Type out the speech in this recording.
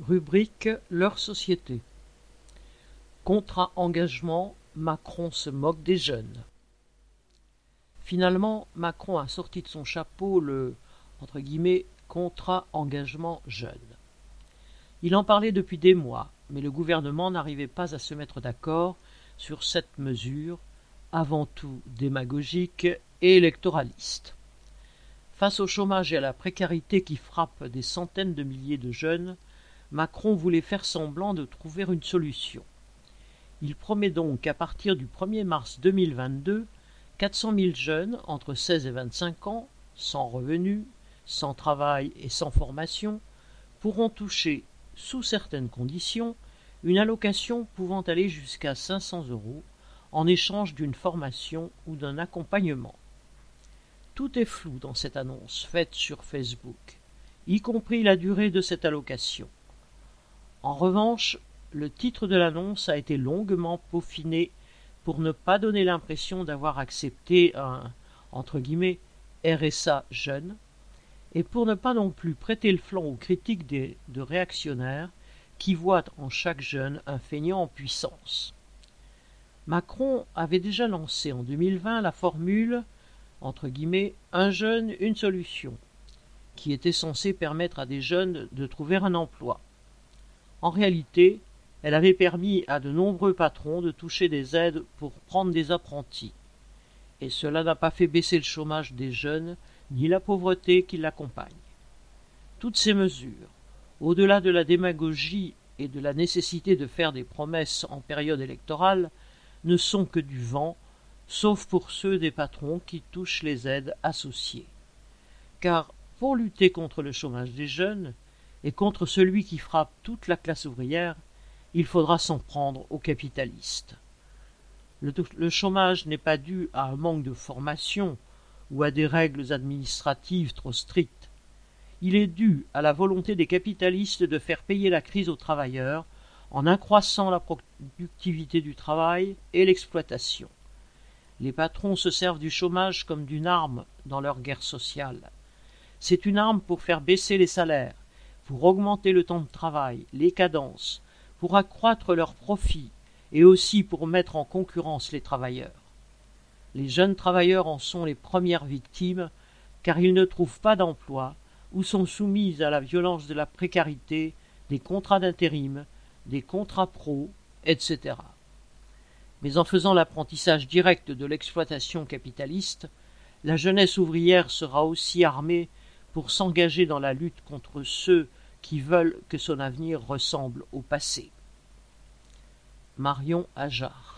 Rubrique Leur société. Contrat engagement, Macron se moque des jeunes. Finalement, Macron a sorti de son chapeau le entre guillemets, contrat engagement jeune. Il en parlait depuis des mois, mais le gouvernement n'arrivait pas à se mettre d'accord sur cette mesure, avant tout démagogique et électoraliste. Face au chômage et à la précarité qui frappe des centaines de milliers de jeunes, Macron voulait faire semblant de trouver une solution. Il promet donc qu'à partir du 1er mars 2022, 400 000 jeunes entre 16 et 25 ans, sans revenus, sans travail et sans formation, pourront toucher, sous certaines conditions, une allocation pouvant aller jusqu'à 500 euros en échange d'une formation ou d'un accompagnement. Tout est flou dans cette annonce faite sur Facebook, y compris la durée de cette allocation. En revanche, le titre de l'annonce a été longuement peaufiné pour ne pas donner l'impression d'avoir accepté un entre guillemets RSA jeune, et pour ne pas non plus prêter le flanc aux critiques de réactionnaires qui voient en chaque jeune un feignant en puissance. Macron avait déjà lancé en 2020 la formule entre guillemets un jeune, une solution, qui était censée permettre à des jeunes de trouver un emploi. En réalité, elle avait permis à de nombreux patrons de toucher des aides pour prendre des apprentis. Et cela n'a pas fait baisser le chômage des jeunes ni la pauvreté qui l'accompagne. Toutes ces mesures, au-delà de la démagogie et de la nécessité de faire des promesses en période électorale, ne sont que du vent, sauf pour ceux des patrons qui touchent les aides associées. Car pour lutter contre le chômage des jeunes, et contre celui qui frappe toute la classe ouvrière, il faudra s'en prendre aux capitalistes. Le, chômage n'est pas dû à un manque de formation ou à des règles administratives trop strictes. Il est dû à la volonté des capitalistes de faire payer la crise aux travailleurs en accroissant la productivité du travail et l'exploitation. Les patrons se servent du chômage comme d'une arme dans leur guerre sociale. C'est une arme pour faire baisser les salaires, pour augmenter le temps de travail, les cadences, pour accroître leurs profits et aussi pour mettre en concurrence les travailleurs. Les jeunes travailleurs en sont les premières victimes car ils ne trouvent pas d'emploi ou sont soumis à la violence de la précarité, des contrats d'intérim, des contrats pro, etc. Mais en faisant l'apprentissage direct de l'exploitation capitaliste, la jeunesse ouvrière sera aussi armée pour s'engager dans la lutte contre ceux qui veulent que son avenir ressemble au passé. Marion Ajar